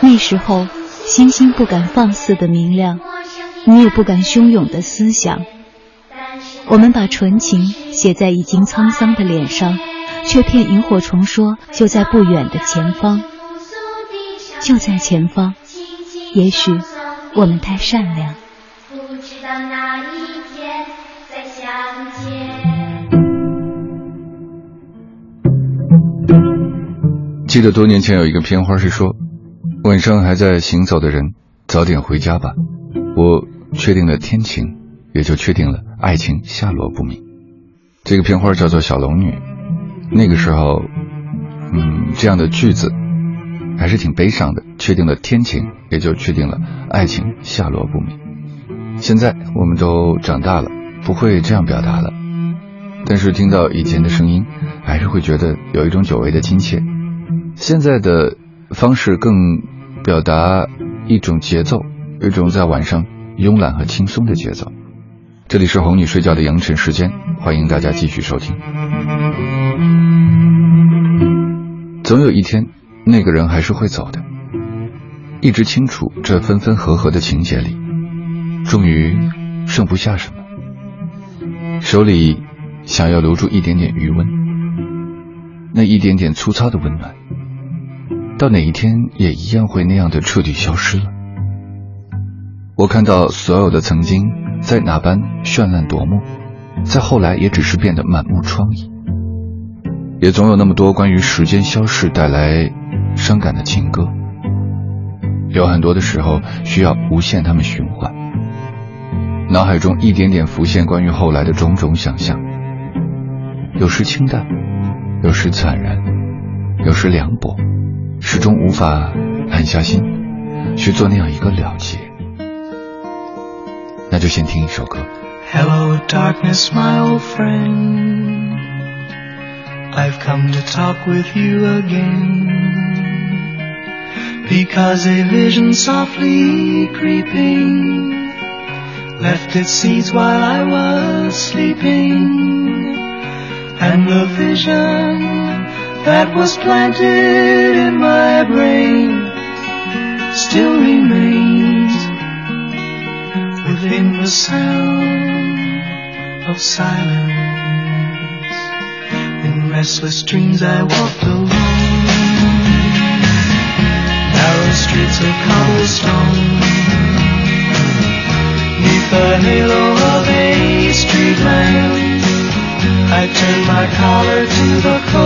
那时候，星星不敢放肆的明亮，你也不敢汹涌的思想。我们把纯情写在已经沧桑的脸上，却骗萤火虫说就在不远的前方，就在前方。也许我们太善良。记得多年前有一个片花是说，晚上还在行走的人，早点回家吧。我确定了天晴，也就确定了爱情下落不明。这个片花叫做小龙女。那个时候，嗯，这样的句子还是挺悲伤的。确定了天晴，也就确定了爱情下落不明。现在我们都长大了，不会这样表达了。但是听到以前的声音，还是会觉得有一种久违的亲切。现在的方式更表达一种节奏，一种在晚上慵懒和轻松的节奏。这里是哄你睡觉的扬晨时间，欢迎大家继续收听。总有一天，那个人还是会走的。一直清楚这分分合合的情节里，终于剩不下什么，手里想要留住一点点余温，那一点点粗糙的温暖。到哪一天也一样会那样的彻底消失了。我看到所有的曾经在哪般绚烂夺目，在后来也只是变得满目疮痍。也总有那么多关于时间消逝带来伤感的情歌，有很多的时候需要无限他们循环。脑海中一点点浮现关于后来的种种想象，有时清淡，有时惨然，有时凉薄。始终无法狠下心去做那样一个了结，那就先听一首歌。Hello, darkness, my old friend. I've come to talk with you again. Because a vision softly creeping left its seeds while I was sleeping. And the vision that was planted in my brain still remains within the sound of silence. In restless dreams I walked alone, narrow streets of cobblestone, neath the halo of a street lamp. I turned my collar to the cold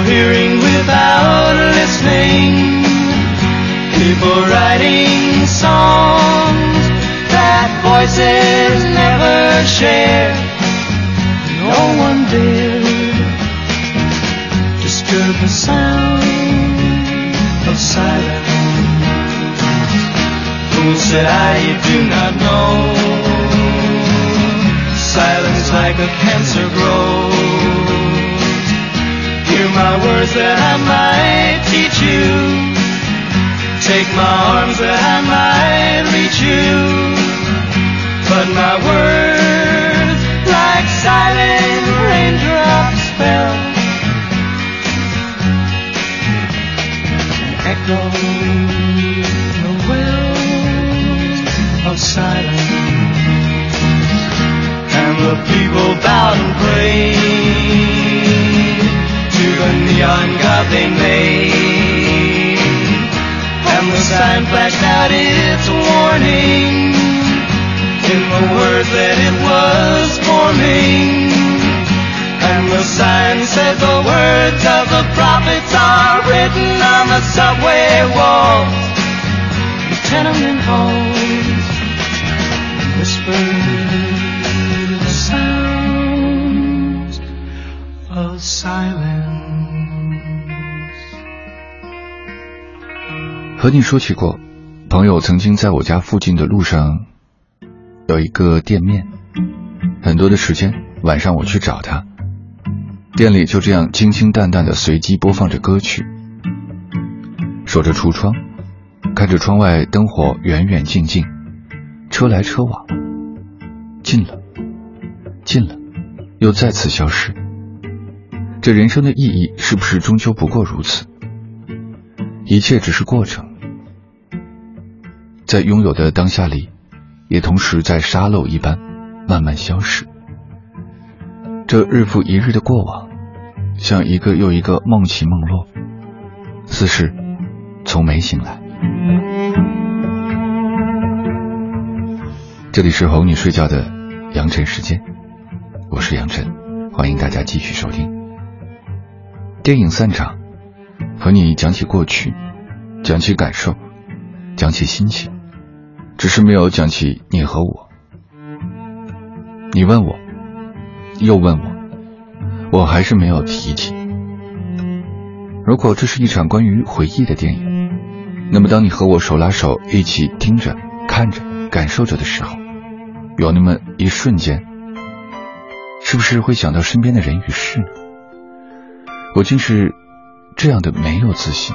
Hearing without listening. People writing songs that voices never share. No one dared disturb the sound of silence. Who said I, do not know silence like a cancer words that I might teach you. Take my arms that I might reach you. But my words, like silent raindrops, fell. Echo the wells of silence And the people bowed and prayed they made. And the sign flashed out its warning in the words that it was forming. And the sign said the words of the prophets are written on the subway walls, the tenement halls, 和你说起过，朋友曾经在我家附近的路上有一个店面，很多的时间晚上我去找他，店里就这样清清淡淡的随机播放着歌曲，守着橱窗，看着窗外灯火远远近近，车来车往，近了，近了，又再次消失。这人生的意义是不是终究不过如此？一切只是过程。在拥有的当下里，也同时在沙漏一般慢慢消逝。这日复一日的过往，像一个又一个梦起梦落，似是从没醒来。这里是哄你睡觉的杨晨时间，我是杨晨，欢迎大家继续收听。电影散场，和你讲起过去，讲起感受，讲起心情。只是没有讲起你和我，你问我，又问我，我还是没有提起。如果这是一场关于回忆的电影，那么当你和我手拉手一起听着、看着、感受着的时候，有那么一瞬间，是不是会想到身边的人与事呢？我竟是这样的没有自信。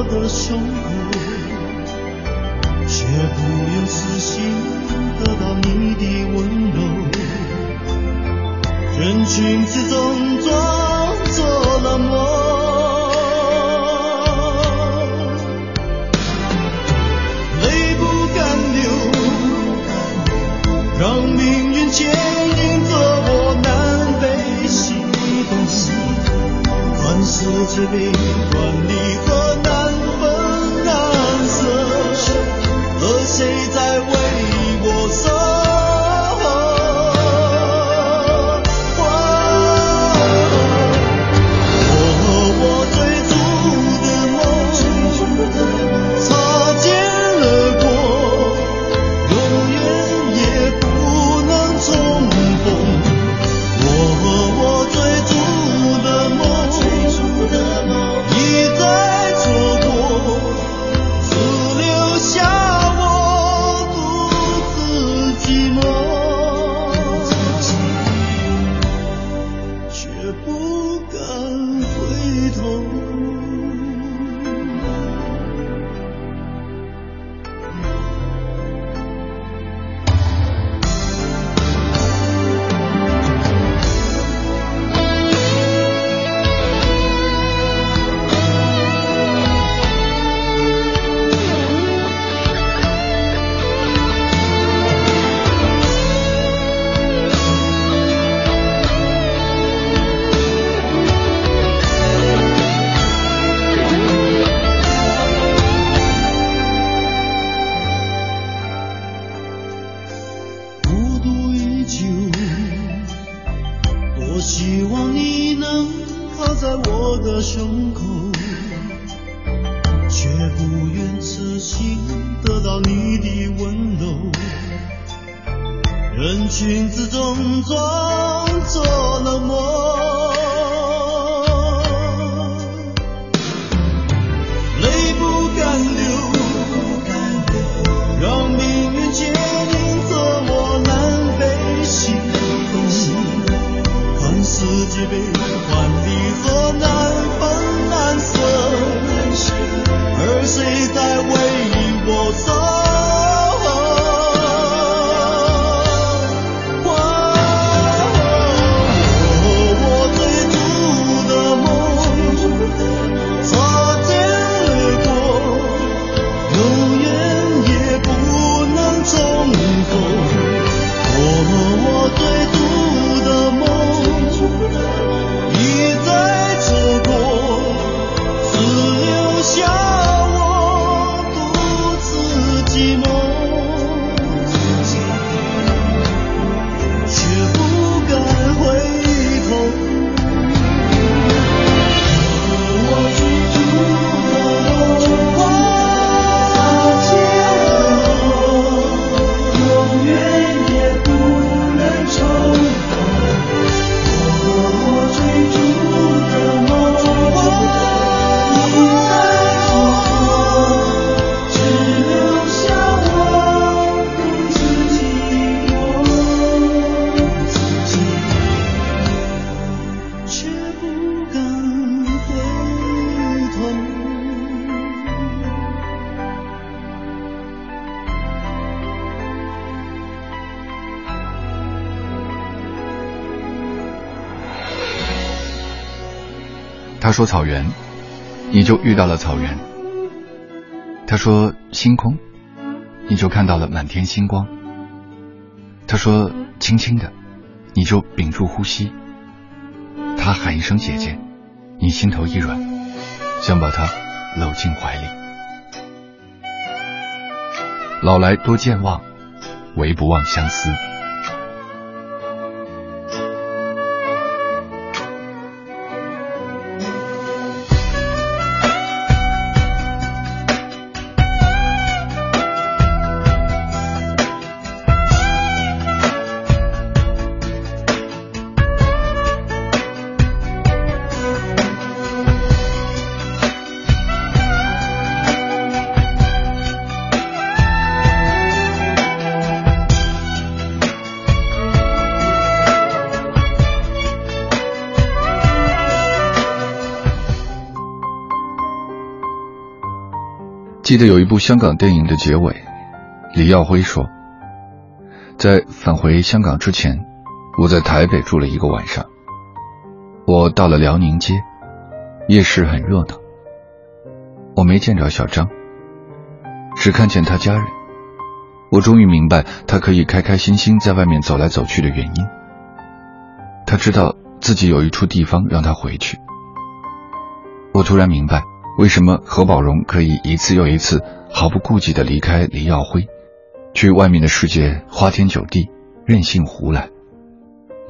我的胸口却不愿死心得到你的温柔人群之中装作冷漠泪不敢流让命运牵引着我南北西东转世界悲欢离他说草原，你就遇到了草原；他说星空，你就看到了满天星光；他说轻轻的，你就屏住呼吸；他喊一声姐姐，你心头一软，想把他搂进怀里。老来多健忘，唯不忘相思。记得有一部香港电影的结尾，李耀辉说：“在返回香港之前，我在台北住了一个晚上。我到了辽宁街，夜市很热闹。我没见着小张，只看见他家人。我终于明白他可以开开心心在外面走来走去的原因。他知道自己有一处地方让他回去。我突然明白。”为什么何宝荣可以一次又一次毫不顾忌的离开黎耀辉，去外面的世界花天酒地、任性胡来？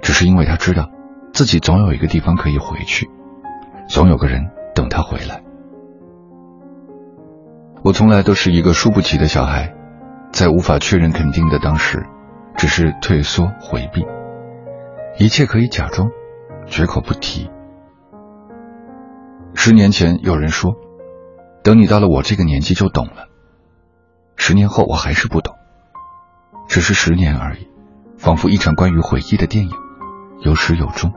只是因为他知道，自己总有一个地方可以回去，总有个人等他回来。我从来都是一个输不起的小孩，在无法确认肯定的当时，只是退缩回避，一切可以假装，绝口不提。十年前有人说，等你到了我这个年纪就懂了。十年后我还是不懂，只是十年而已，仿佛一场关于回忆的电影，有始有终。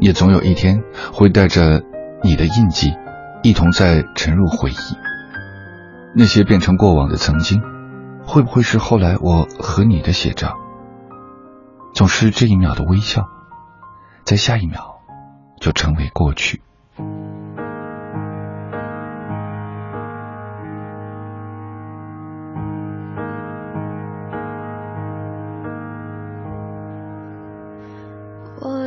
也总有一天会带着你的印记，一同再沉入回忆。那些变成过往的曾经，会不会是后来我和你的写照？总是这一秒的微笑，在下一秒就成为过去。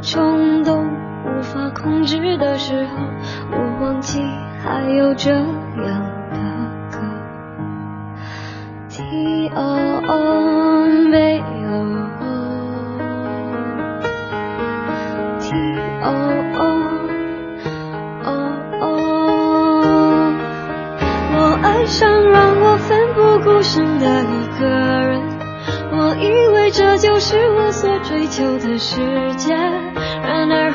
冲动无法控制的时候，我忘记还有这样的歌。天黑黑，天黑黑。我爱上让我奋不顾身的一个人，我以为这就是我所追求的世界。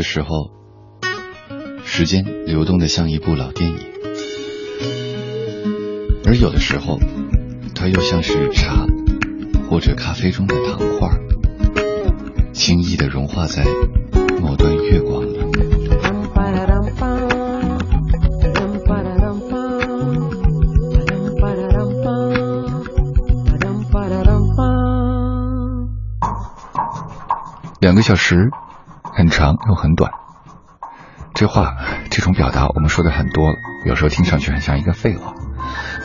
的时候，时间流动的像一部老电影，而有的时候，它又像是茶或者咖啡中的糖块，轻易的融化在某段月光里。两个小时。很长又很短，这话这种表达我们说的很多了，有时候听上去很像一个废话，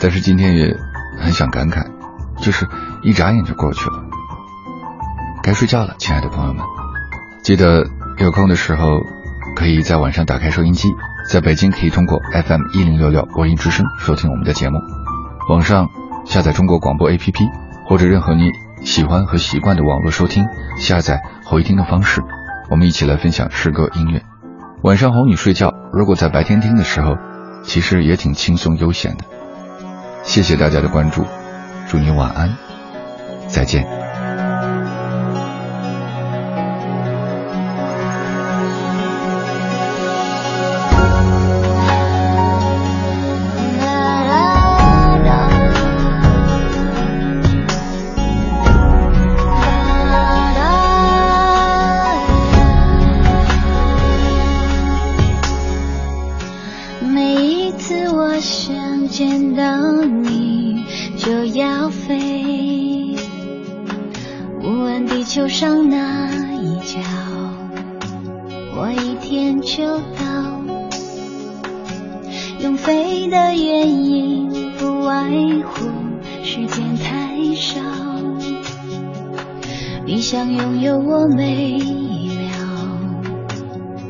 但是今天也很想感慨，就是一眨眼就过去了。该睡觉了，亲爱的朋友们，记得有空的时候可以在晚上打开收音机，在北京可以通过 FM 一零六六播音之声收听我们的节目，网上下载中国广播 APP 或者任何你喜欢和习惯的网络收听下载回听的方式。我们一起来分享诗歌音乐。晚上哄你睡觉，如果在白天听的时候，其实也挺轻松悠闲的。谢谢大家的关注，祝你晚安，再见。每一次我想见到你，就要飞。无问地球上哪一角，我一天就到。用飞的原因不外乎时间太少，你想拥有我没秒，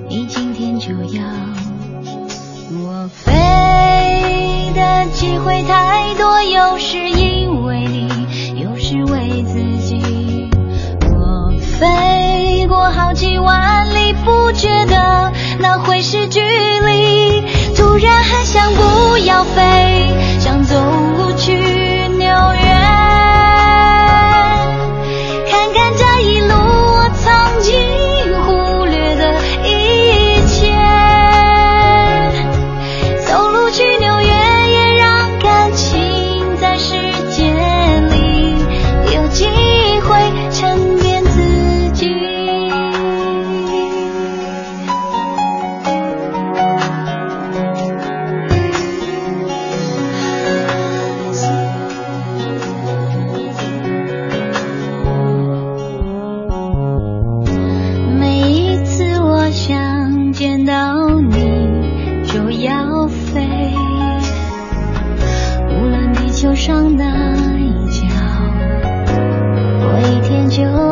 你今天就要。飞的机会太多，有时因为你，有时为自己。我飞过好几万里，不觉得那会是距离，突然很想不要飞。上大一角，过一天就。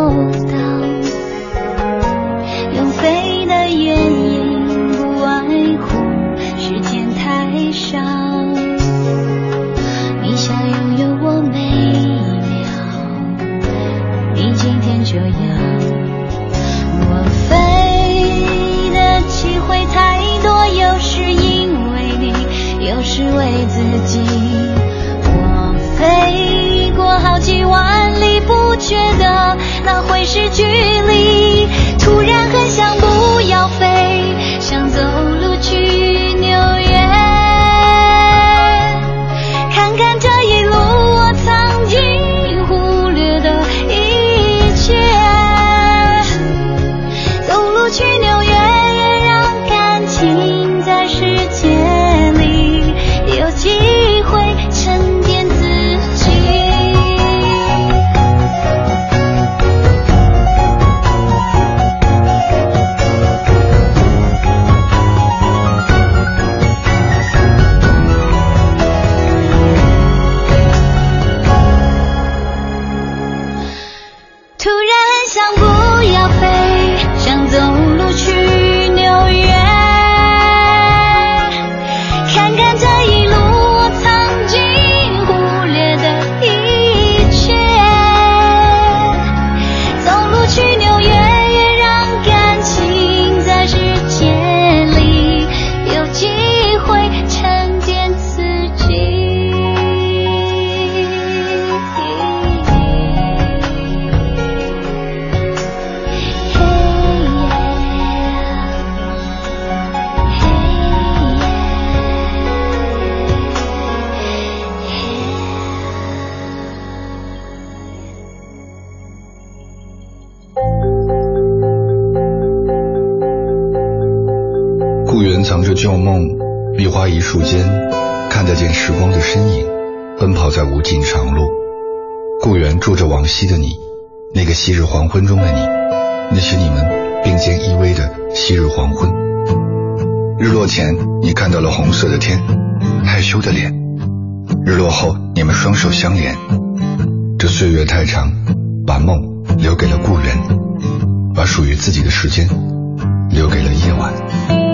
藏着旧梦，梨花一树间，看得见时光的身影，奔跑在无尽长路。故园住着往昔的你，那个昔日黄昏中的你，那是你们并肩依偎的昔日黄昏。日落前，你看到了红色的天，害羞的脸；日落后，你们双手相连。这岁月太长，把梦留给了故园，把属于自己的时间留给了夜晚。